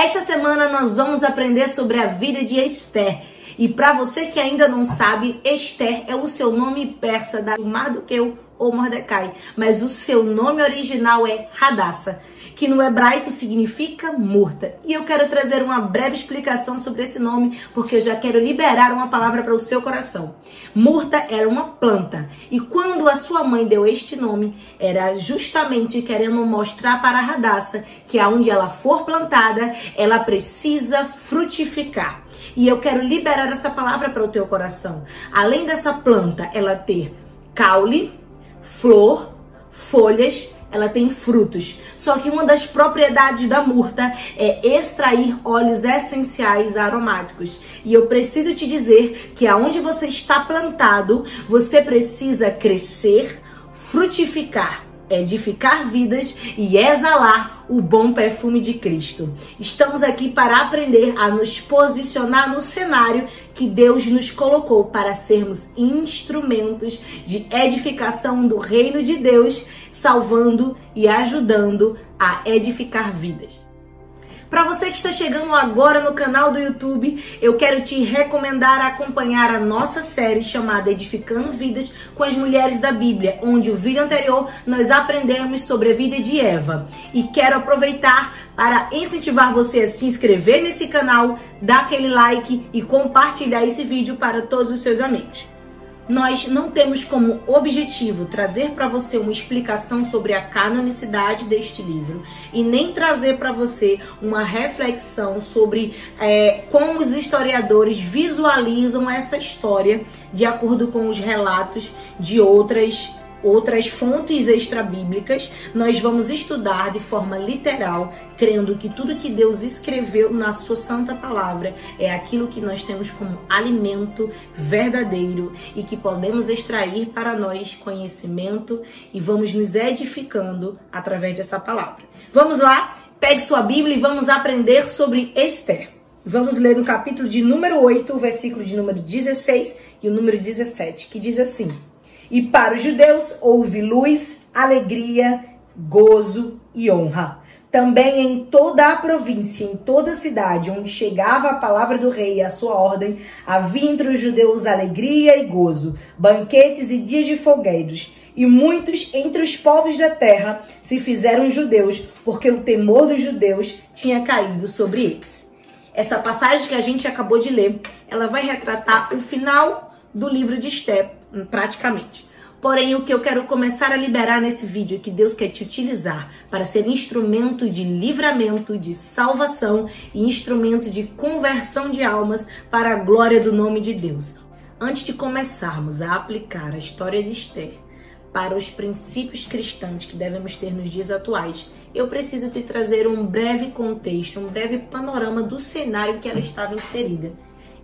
Esta semana nós vamos aprender sobre a vida de Esther. E para você que ainda não sabe, Esther é o seu nome persa da Mardoqueu ou Mordecai, mas o seu nome original é Hadassah, que no hebraico significa morta. E eu quero trazer uma breve explicação sobre esse nome, porque eu já quero liberar uma palavra para o seu coração. Murta era uma planta, e quando a sua mãe deu este nome, era justamente querendo mostrar para Hadassah que aonde ela for plantada, ela precisa frutificar. E eu quero liberar essa palavra para o teu coração. Além dessa planta, ela ter caule, flor, folhas, ela tem frutos. Só que uma das propriedades da murta é extrair óleos essenciais aromáticos. E eu preciso te dizer que aonde você está plantado, você precisa crescer, frutificar edificar vidas e exalar o bom perfume de Cristo. Estamos aqui para aprender a nos posicionar no cenário que Deus nos colocou para sermos instrumentos de edificação do reino de Deus, salvando e ajudando a edificar vidas. Para você que está chegando agora no canal do YouTube, eu quero te recomendar acompanhar a nossa série chamada Edificando Vidas com as Mulheres da Bíblia, onde o vídeo anterior nós aprendemos sobre a vida de Eva. E quero aproveitar para incentivar você a se inscrever nesse canal, dar aquele like e compartilhar esse vídeo para todos os seus amigos nós não temos como objetivo trazer para você uma explicação sobre a canonicidade deste livro e nem trazer para você uma reflexão sobre é, como os historiadores visualizam essa história de acordo com os relatos de outras outras fontes extrabíblicas, nós vamos estudar de forma literal, crendo que tudo que Deus escreveu na sua santa palavra é aquilo que nós temos como alimento verdadeiro e que podemos extrair para nós conhecimento e vamos nos edificando através dessa palavra. Vamos lá? Pegue sua Bíblia e vamos aprender sobre Esther. Vamos ler no capítulo de número 8, o versículo de número 16 e o número 17, que diz assim: e para os judeus houve luz, alegria, gozo e honra. Também em toda a província, em toda a cidade onde chegava a palavra do rei e a sua ordem, havia entre os judeus alegria e gozo, banquetes e dias de folgueiros. E muitos entre os povos da terra se fizeram judeus, porque o temor dos judeus tinha caído sobre eles. Essa passagem que a gente acabou de ler, ela vai retratar o final do livro de Esther, praticamente. Porém, o que eu quero começar a liberar nesse vídeo é que Deus quer te utilizar para ser instrumento de livramento, de salvação e instrumento de conversão de almas para a glória do nome de Deus. Antes de começarmos a aplicar a história de Esther para os princípios cristãos que devemos ter nos dias atuais, eu preciso te trazer um breve contexto, um breve panorama do cenário que ela estava inserida.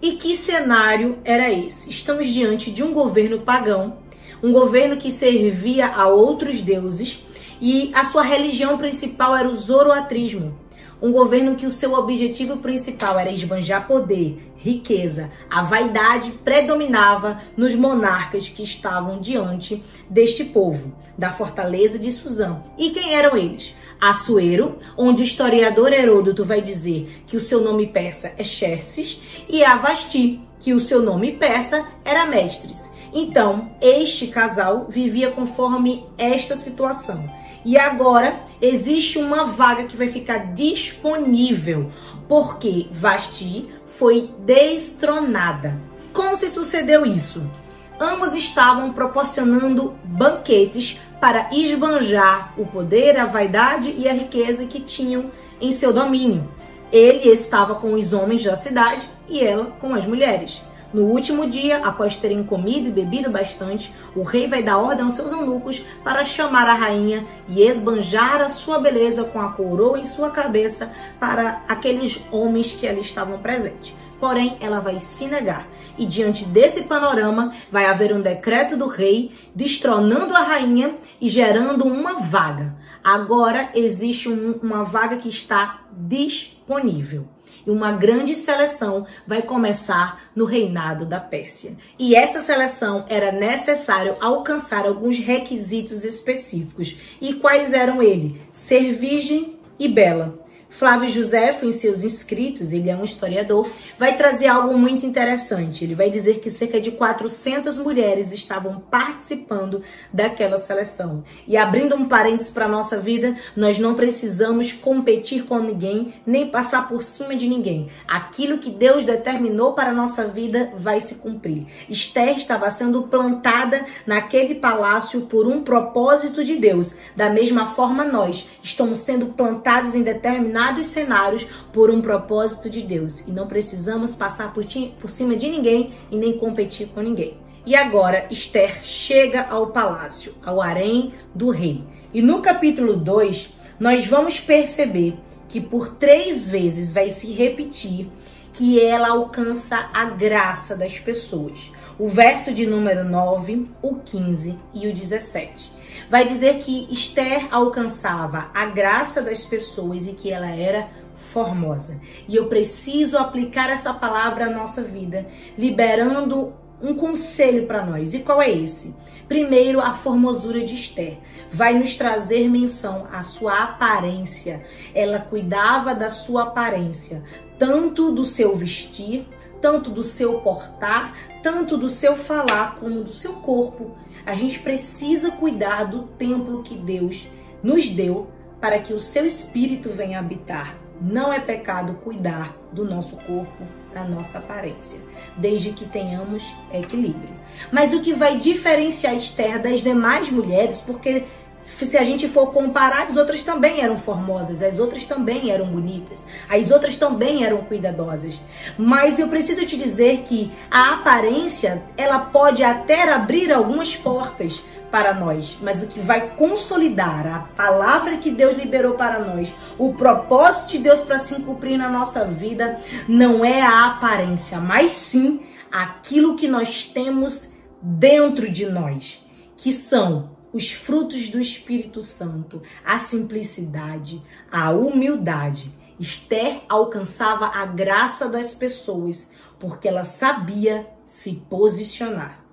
E que cenário era esse? Estamos diante de um governo pagão, um governo que servia a outros deuses e a sua religião principal era o zoroatrismo. Um governo que o seu objetivo principal era esbanjar poder, riqueza. A vaidade predominava nos monarcas que estavam diante deste povo, da fortaleza de Suzã. E quem eram eles? Assuero, onde o historiador Heródoto vai dizer que o seu nome persa é Xerxes, e Avasti, que o seu nome persa era Mestres. Então, este casal vivia conforme esta situação. E agora existe uma vaga que vai ficar disponível, porque Vasti foi destronada. Como se sucedeu isso? Ambos estavam proporcionando banquetes para esbanjar o poder, a vaidade e a riqueza que tinham em seu domínio. Ele estava com os homens da cidade e ela com as mulheres. No último dia, após terem comido e bebido bastante, o rei vai dar ordem aos seus eunucos para chamar a rainha e esbanjar a sua beleza com a coroa em sua cabeça para aqueles homens que ali estavam presentes porém ela vai se negar. E diante desse panorama, vai haver um decreto do rei destronando a rainha e gerando uma vaga. Agora existe um, uma vaga que está disponível. E uma grande seleção vai começar no reinado da Pérsia. E essa seleção era necessário alcançar alguns requisitos específicos. E quais eram eles? Ser virgem e bela Flávio José, em seus inscritos, ele é um historiador, vai trazer algo muito interessante. Ele vai dizer que cerca de 400 mulheres estavam participando daquela seleção. E abrindo um parênteses para nossa vida, nós não precisamos competir com ninguém, nem passar por cima de ninguém. Aquilo que Deus determinou para a nossa vida vai se cumprir. Esther estava sendo plantada naquele palácio por um propósito de Deus. Da mesma forma, nós estamos sendo plantados em determinado determinados cenários por um propósito de Deus e não precisamos passar por, por cima de ninguém e nem competir com ninguém. E agora Esther chega ao palácio, ao harém do rei. E no capítulo 2, nós vamos perceber que por três vezes vai se repetir que ela alcança a graça das pessoas. O verso de número 9, o 15 e o 17 vai dizer que Esther alcançava a graça das pessoas e que ela era formosa. E eu preciso aplicar essa palavra à nossa vida, liberando um conselho para nós. E qual é esse? Primeiro, a formosura de Esther vai nos trazer menção à sua aparência. Ela cuidava da sua aparência, tanto do seu vestir, tanto do seu portar, tanto do seu falar, como do seu corpo. A gente precisa cuidar do templo que Deus nos deu para que o seu espírito venha habitar. Não é pecado cuidar do nosso corpo, da nossa aparência, desde que tenhamos equilíbrio. Mas o que vai diferenciar Esther das demais mulheres, porque se a gente for comparar, as outras também eram formosas, as outras também eram bonitas, as outras também eram cuidadosas. Mas eu preciso te dizer que a aparência, ela pode até abrir algumas portas para nós, mas o que vai consolidar a palavra que Deus liberou para nós, o propósito de Deus para se cumprir na nossa vida, não é a aparência, mas sim aquilo que nós temos dentro de nós, que são os frutos do Espírito Santo, a simplicidade, a humildade. Esther alcançava a graça das pessoas porque ela sabia se posicionar.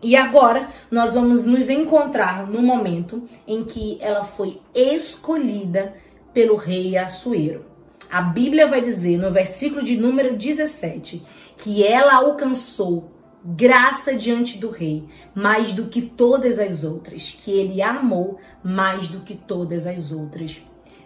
E agora nós vamos nos encontrar no momento em que ela foi escolhida pelo rei Assuero. A Bíblia vai dizer no versículo de número 17 que ela alcançou graça diante do rei, mais do que todas as outras, que ele amou mais do que todas as outras.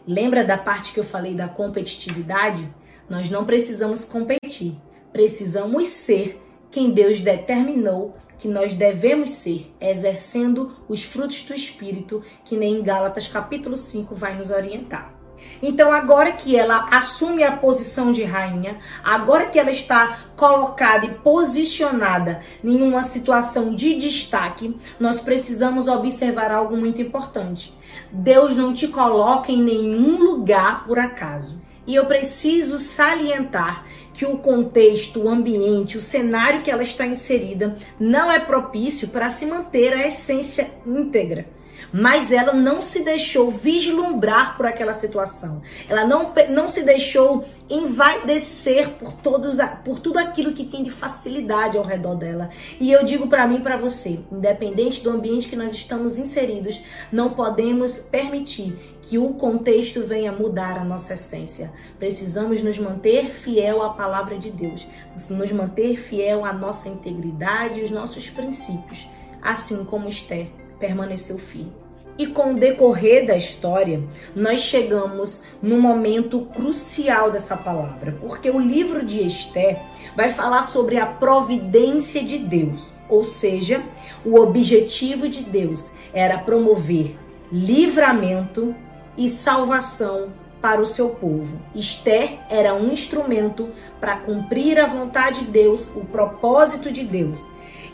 Lembra da parte que eu falei da competitividade? Nós não precisamos competir, precisamos ser quem Deus determinou que nós devemos ser, exercendo os frutos do Espírito, que nem em Gálatas capítulo 5 vai nos orientar. Então, agora que ela assume a posição de rainha, agora que ela está colocada e posicionada em uma situação de destaque, nós precisamos observar algo muito importante. Deus não te coloca em nenhum lugar por acaso. E eu preciso salientar que o contexto, o ambiente, o cenário que ela está inserida não é propício para se manter a essência íntegra mas ela não se deixou vislumbrar por aquela situação. Ela não, não se deixou envaidecer por, todos, por tudo aquilo que tem de facilidade ao redor dela. E eu digo para mim e para você, independente do ambiente que nós estamos inseridos, não podemos permitir que o contexto venha mudar a nossa essência. Precisamos nos manter fiel à palavra de Deus, nos manter fiel à nossa integridade e os nossos princípios, assim como Esther permaneceu firme. E com o decorrer da história, nós chegamos no momento crucial dessa palavra, porque o livro de Esté vai falar sobre a providência de Deus, ou seja, o objetivo de Deus era promover livramento e salvação para o seu povo. Esther era um instrumento para cumprir a vontade de Deus, o propósito de Deus.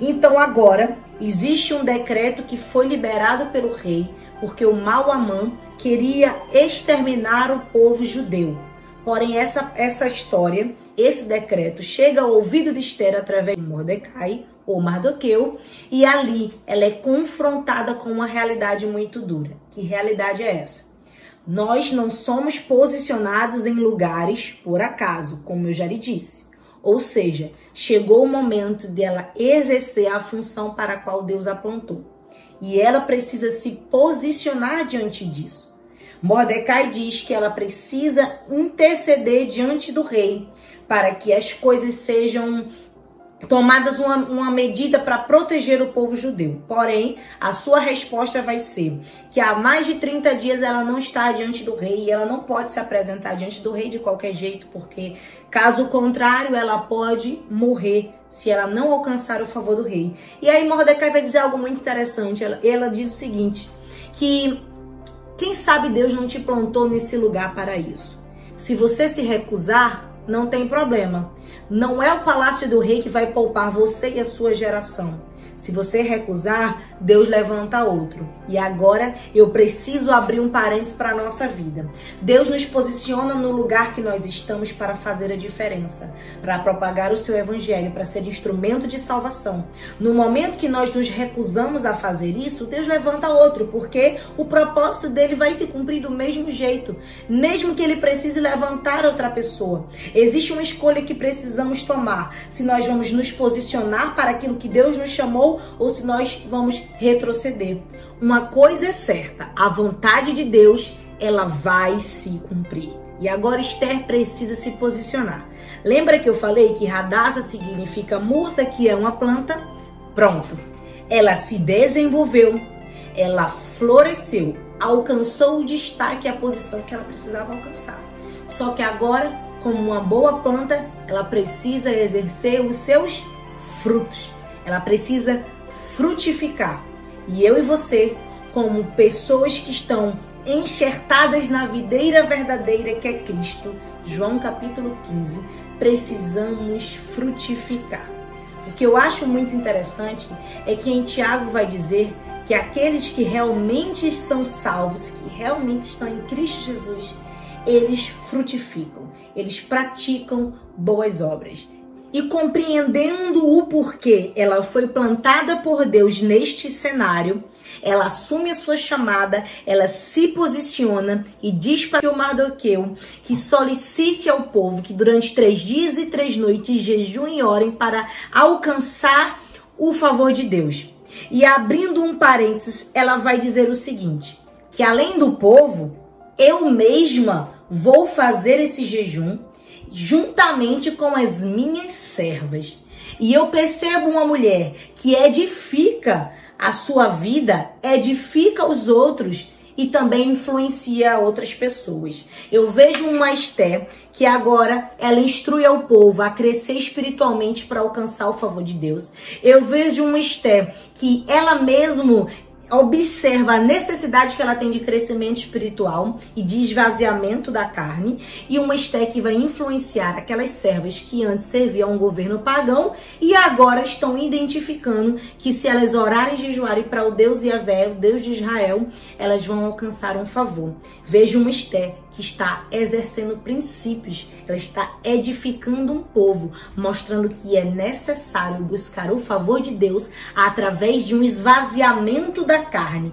Então agora existe um decreto que foi liberado pelo rei, porque o mau Amã queria exterminar o povo judeu. Porém, essa, essa história, esse decreto, chega ao ouvido de Esther através de Mordecai, ou Mardoqueu, e ali ela é confrontada com uma realidade muito dura. Que realidade é essa? Nós não somos posicionados em lugares por acaso, como eu já lhe disse. Ou seja, chegou o momento dela exercer a função para a qual Deus apontou. E ela precisa se posicionar diante disso. Mordecai diz que ela precisa interceder diante do rei para que as coisas sejam tomadas uma, uma medida para proteger o povo judeu. Porém, a sua resposta vai ser que há mais de 30 dias ela não está diante do rei e ela não pode se apresentar diante do rei de qualquer jeito, porque caso contrário, ela pode morrer se ela não alcançar o favor do rei. E aí Mordecai vai dizer algo muito interessante. Ela, ela diz o seguinte, que quem sabe Deus não te plantou nesse lugar para isso. Se você se recusar, não tem problema. Não é o palácio do rei que vai poupar você e a sua geração. Se você recusar, Deus levanta outro. E agora eu preciso abrir um parênteses para a nossa vida. Deus nos posiciona no lugar que nós estamos para fazer a diferença, para propagar o seu evangelho, para ser instrumento de salvação. No momento que nós nos recusamos a fazer isso, Deus levanta outro, porque o propósito dele vai se cumprir do mesmo jeito, mesmo que ele precise levantar outra pessoa. Existe uma escolha que precisamos tomar. Se nós vamos nos posicionar para aquilo que Deus nos chamou ou se nós vamos retroceder. Uma coisa é certa, a vontade de Deus, ela vai se cumprir. E agora Esther precisa se posicionar. Lembra que eu falei que Radassa significa murta, que é uma planta? Pronto. Ela se desenvolveu, ela floresceu, alcançou o destaque e a posição que ela precisava alcançar. Só que agora, como uma boa planta, ela precisa exercer os seus frutos. Ela precisa frutificar. E eu e você, como pessoas que estão enxertadas na videira verdadeira que é Cristo, João capítulo 15, precisamos frutificar. O que eu acho muito interessante é que em Tiago vai dizer que aqueles que realmente são salvos, que realmente estão em Cristo Jesus, eles frutificam, eles praticam boas obras e compreendendo o porquê ela foi plantada por Deus neste cenário, ela assume a sua chamada, ela se posiciona e diz para o Mardoqueu que solicite ao povo que durante três dias e três noites jejuem e orem para alcançar o favor de Deus. E abrindo um parênteses, ela vai dizer o seguinte: que além do povo, eu mesma vou fazer esse jejum juntamente com as minhas servas. E eu percebo uma mulher que edifica a sua vida, edifica os outros e também influencia outras pessoas. Eu vejo uma Esté que agora ela instrui ao povo a crescer espiritualmente para alcançar o favor de Deus. Eu vejo uma Esté que ela mesmo observa a necessidade que ela tem de crescimento espiritual e de esvaziamento da carne, e uma que vai influenciar aquelas servas que antes serviam a um governo pagão e agora estão identificando que se elas orarem e jejuarem para o Deus Yahvé, o Deus de Israel, elas vão alcançar um favor. Veja uma Esté que está exercendo princípios, ela está edificando um povo, mostrando que é necessário buscar o favor de Deus através de um esvaziamento da carne.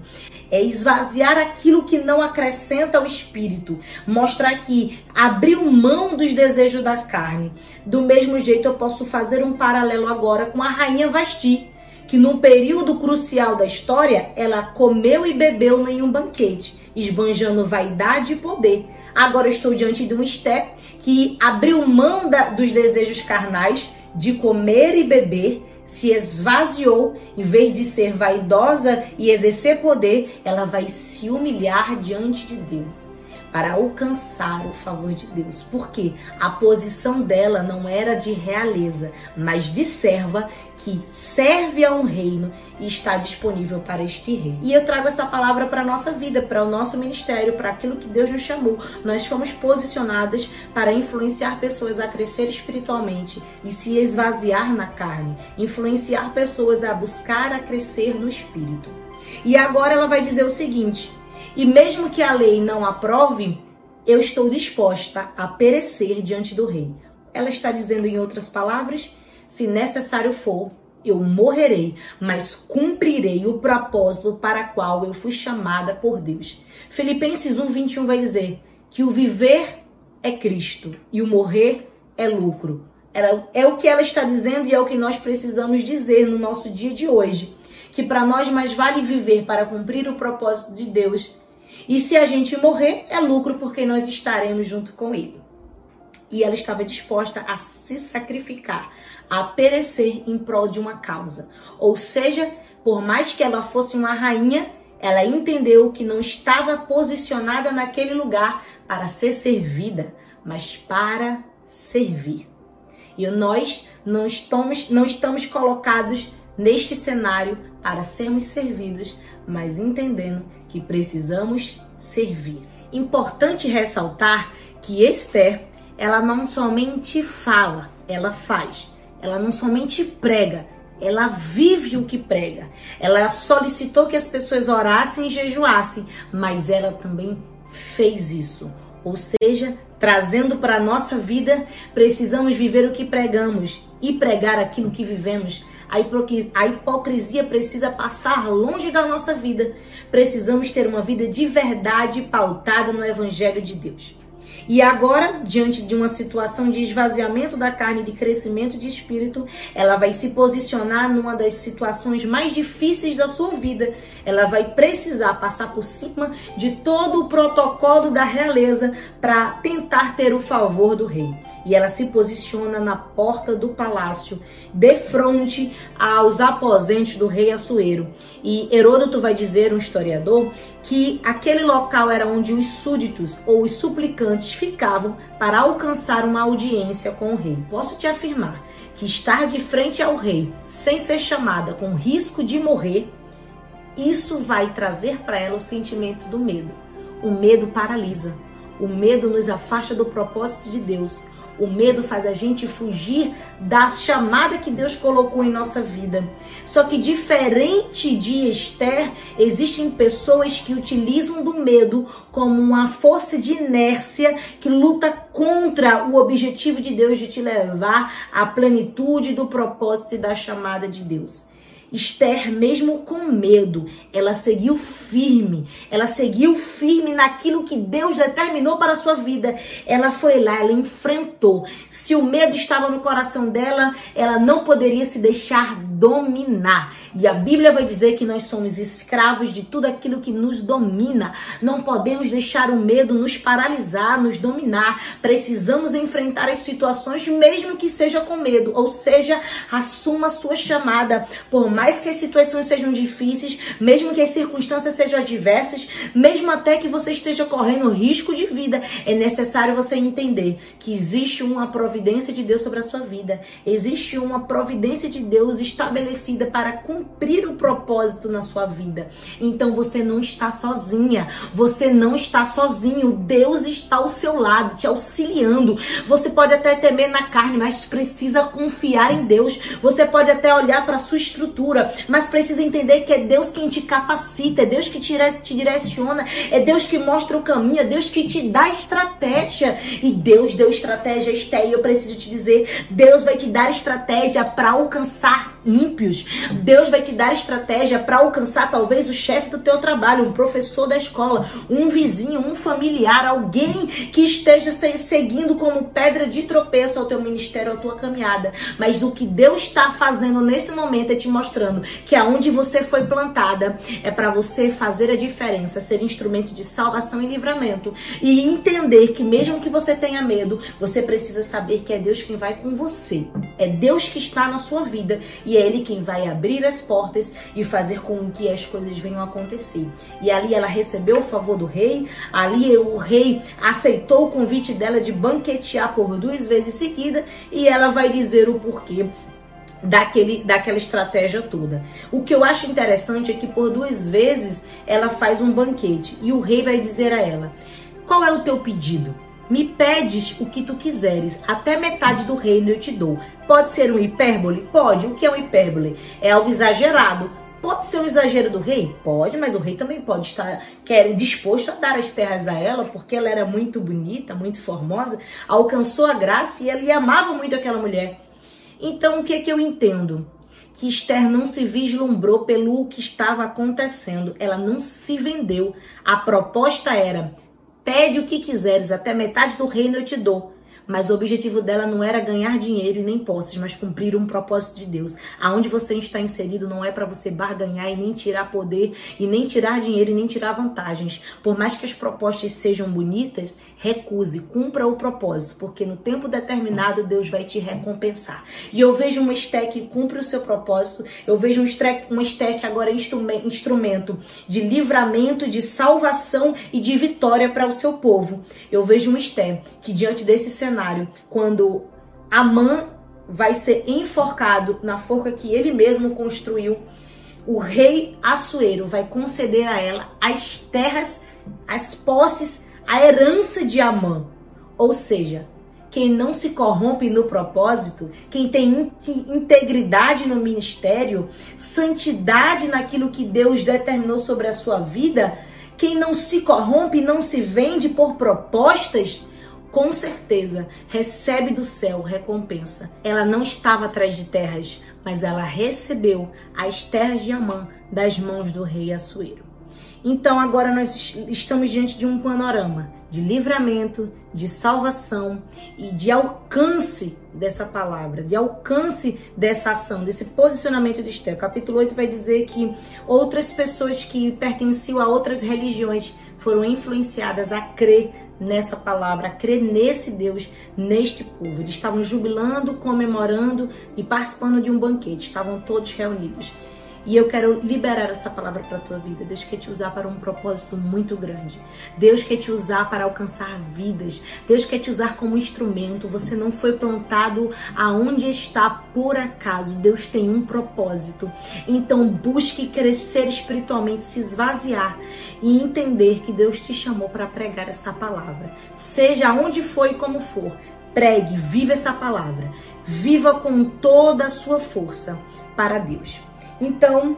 É esvaziar aquilo que não acrescenta ao espírito, mostrar que abriu mão dos desejos da carne. Do mesmo jeito, eu posso fazer um paralelo agora com a rainha Vasti que num período crucial da história, ela comeu e bebeu em um banquete, esbanjando vaidade e poder. Agora estou diante de um Esté que abriu mão da, dos desejos carnais de comer e beber, se esvaziou, em vez de ser vaidosa e exercer poder, ela vai se humilhar diante de Deus para alcançar o favor de Deus. Porque a posição dela não era de realeza, mas de serva que serve a um reino e está disponível para este rei. E eu trago essa palavra para a nossa vida, para o nosso ministério, para aquilo que Deus nos chamou. Nós fomos posicionadas para influenciar pessoas a crescer espiritualmente e se esvaziar na carne, influenciar pessoas a buscar a crescer no espírito. E agora ela vai dizer o seguinte: e mesmo que a lei não aprove, eu estou disposta a perecer diante do rei. Ela está dizendo, em outras palavras, se necessário for, eu morrerei, mas cumprirei o propósito para qual eu fui chamada por Deus. Filipenses 1:21 vai dizer que o viver é Cristo e o morrer é lucro. É o que ela está dizendo e é o que nós precisamos dizer no nosso dia de hoje, que para nós mais vale viver para cumprir o propósito de Deus E se a gente morrer, é lucro porque nós estaremos junto com ele. E ela estava disposta a se sacrificar, a perecer em prol de uma causa. Ou seja, por mais que ela fosse uma rainha, ela entendeu que não estava posicionada naquele lugar para ser servida, mas para servir. E nós não estamos, não estamos colocados neste cenário para sermos servidos, mas entendendo que precisamos servir. Importante ressaltar que Esther, ela não somente fala, ela faz. Ela não somente prega, ela vive o que prega. Ela solicitou que as pessoas orassem e jejuassem, mas ela também fez isso. Ou seja, trazendo para a nossa vida, precisamos viver o que pregamos e pregar aquilo que vivemos. A hipocrisia precisa passar longe da nossa vida. Precisamos ter uma vida de verdade pautada no Evangelho de Deus. E agora, diante de uma situação de esvaziamento da carne de crescimento de espírito, ela vai se posicionar numa das situações mais difíceis da sua vida. Ela vai precisar passar por cima de todo o protocolo da realeza para tentar ter o favor do rei. E ela se posiciona na porta do palácio, de frente aos aposentos do rei Assuero. E Heródoto vai dizer, um historiador, que aquele local era onde os súditos ou os suplicantes ficavam para alcançar uma audiência com o rei. Posso te afirmar que estar de frente ao rei sem ser chamada com risco de morrer, isso vai trazer para ela o sentimento do medo. O medo paralisa. O medo nos afasta do propósito de Deus. O medo faz a gente fugir da chamada que Deus colocou em nossa vida. Só que diferente de Esther, existem pessoas que utilizam do medo como uma força de inércia que luta contra o objetivo de Deus de te levar à plenitude do propósito e da chamada de Deus. Esther, mesmo com medo, ela seguiu firme. Ela seguiu firme naquilo que Deus determinou para a sua vida. Ela foi lá, ela enfrentou. Se o medo estava no coração dela, ela não poderia se deixar dominar. E a Bíblia vai dizer que nós somos escravos de tudo aquilo que nos domina. Não podemos deixar o medo nos paralisar, nos dominar. Precisamos enfrentar as situações, mesmo que seja com medo. Ou seja, assuma a sua chamada. Por mais mais que as situações sejam difíceis, mesmo que as circunstâncias sejam adversas, mesmo até que você esteja correndo risco de vida, é necessário você entender que existe uma providência de Deus sobre a sua vida. Existe uma providência de Deus estabelecida para cumprir o propósito na sua vida. Então você não está sozinha, você não está sozinho. Deus está ao seu lado, te auxiliando. Você pode até temer na carne, mas precisa confiar em Deus. Você pode até olhar para a sua estrutura mas precisa entender que é Deus quem te capacita, é Deus que te, te direciona, é Deus que mostra o caminho, é Deus que te dá estratégia. E Deus deu estratégia, Esté, eu preciso te dizer, Deus vai te dar estratégia para alcançar ímpios. Deus vai te dar estratégia para alcançar talvez o chefe do teu trabalho, um professor da escola, um vizinho, um familiar, alguém que esteja seguindo como pedra de tropeço ao teu ministério, à tua caminhada. Mas o que Deus está fazendo nesse momento é te mostrando que aonde você foi plantada é para você fazer a diferença, ser instrumento de salvação e livramento e entender que mesmo que você tenha medo, você precisa saber que é Deus quem vai com você. É Deus que está na sua vida e é Ele quem vai abrir as portas e fazer com que as coisas venham a acontecer. E ali ela recebeu o favor do rei, ali o rei aceitou o convite dela de banquetear por duas vezes seguida e ela vai dizer o porquê daquele, daquela estratégia toda. O que eu acho interessante é que por duas vezes ela faz um banquete e o rei vai dizer a ela: Qual é o teu pedido? Me pedes o que tu quiseres, até metade do reino eu te dou. Pode ser um hipérbole? Pode. O que é um hipérbole? É algo exagerado. Pode ser um exagero do rei? Pode, mas o rei também pode estar quer, disposto a dar as terras a ela, porque ela era muito bonita, muito formosa, alcançou a graça e ele amava muito aquela mulher. Então, o que, é que eu entendo? Que Esther não se vislumbrou pelo que estava acontecendo, ela não se vendeu. A proposta era: Pede o que quiseres, até metade do reino eu te dou. Mas o objetivo dela não era ganhar dinheiro e nem posses, mas cumprir um propósito de Deus. Aonde você está inserido não é para você barganhar e nem tirar poder e nem tirar dinheiro e nem tirar vantagens. Por mais que as propostas sejam bonitas, recuse, cumpra o propósito, porque no tempo determinado Deus vai te recompensar. E eu vejo uma Esther que cumpre o seu propósito, eu vejo uma Esther que agora é instrumento de livramento, de salvação e de vitória para o seu povo. Eu vejo uma Esther que diante desse cenário, quando Amã vai ser enforcado na forca que ele mesmo construiu, o rei Assuero vai conceder a ela as terras, as posses, a herança de Amã. Ou seja, quem não se corrompe no propósito, quem tem integridade no ministério, santidade naquilo que Deus determinou sobre a sua vida, quem não se corrompe, não se vende por propostas, com certeza recebe do céu recompensa. Ela não estava atrás de terras, mas ela recebeu as terras de Amã das mãos do rei Assuero. Então agora nós estamos diante de um panorama de livramento, de salvação e de alcance dessa palavra, de alcance dessa ação, desse posicionamento de Esther. capítulo 8 vai dizer que outras pessoas que pertenciam a outras religiões foram influenciadas a crer nessa palavra, a crer nesse Deus, neste povo. Eles estavam jubilando, comemorando e participando de um banquete, estavam todos reunidos. E eu quero liberar essa palavra para a tua vida. Deus quer te usar para um propósito muito grande. Deus quer te usar para alcançar vidas. Deus quer te usar como instrumento. Você não foi plantado aonde está por acaso. Deus tem um propósito. Então busque crescer espiritualmente, se esvaziar e entender que Deus te chamou para pregar essa palavra. Seja onde for e como for, pregue, viva essa palavra. Viva com toda a sua força para Deus. Então,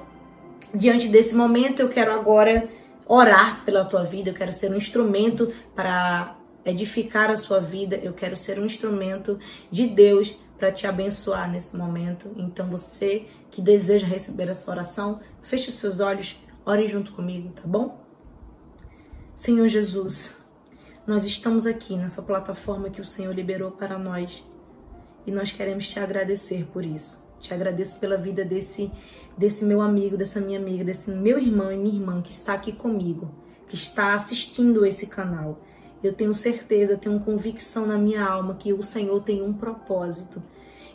diante desse momento, eu quero agora orar pela tua vida, eu quero ser um instrumento para edificar a sua vida, eu quero ser um instrumento de Deus para te abençoar nesse momento. Então, você que deseja receber essa oração, feche seus olhos, ore junto comigo, tá bom? Senhor Jesus, nós estamos aqui nessa plataforma que o Senhor liberou para nós e nós queremos te agradecer por isso. Te agradeço pela vida desse desse meu amigo, dessa minha amiga, desse meu irmão e minha irmã que está aqui comigo, que está assistindo esse canal. Eu tenho certeza, tenho convicção na minha alma que o Senhor tem um propósito.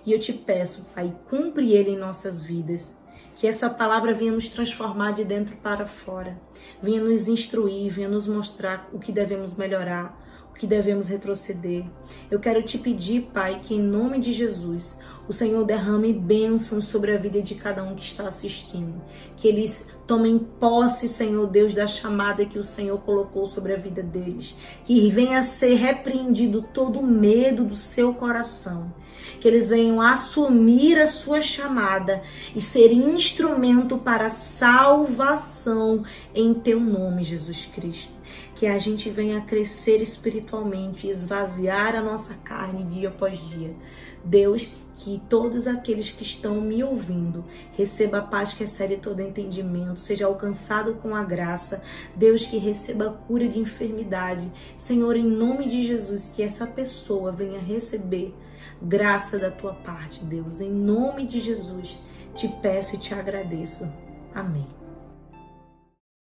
E eu te peço, Pai, cumpre ele em nossas vidas. Que essa palavra venha nos transformar de dentro para fora. Venha nos instruir, venha nos mostrar o que devemos melhorar, que devemos retroceder. Eu quero te pedir, Pai, que em nome de Jesus, o Senhor derrame bênçãos sobre a vida de cada um que está assistindo. Que eles tomem posse, Senhor Deus, da chamada que o Senhor colocou sobre a vida deles. Que venha a ser repreendido todo o medo do seu coração. Que eles venham assumir a sua chamada e ser instrumento para salvação em teu nome, Jesus Cristo que a gente venha crescer espiritualmente, esvaziar a nossa carne dia após dia. Deus, que todos aqueles que estão me ouvindo receba a paz que excede todo entendimento, seja alcançado com a graça. Deus, que receba a cura de enfermidade. Senhor, em nome de Jesus, que essa pessoa venha receber graça da tua parte, Deus. Em nome de Jesus, te peço e te agradeço. Amém.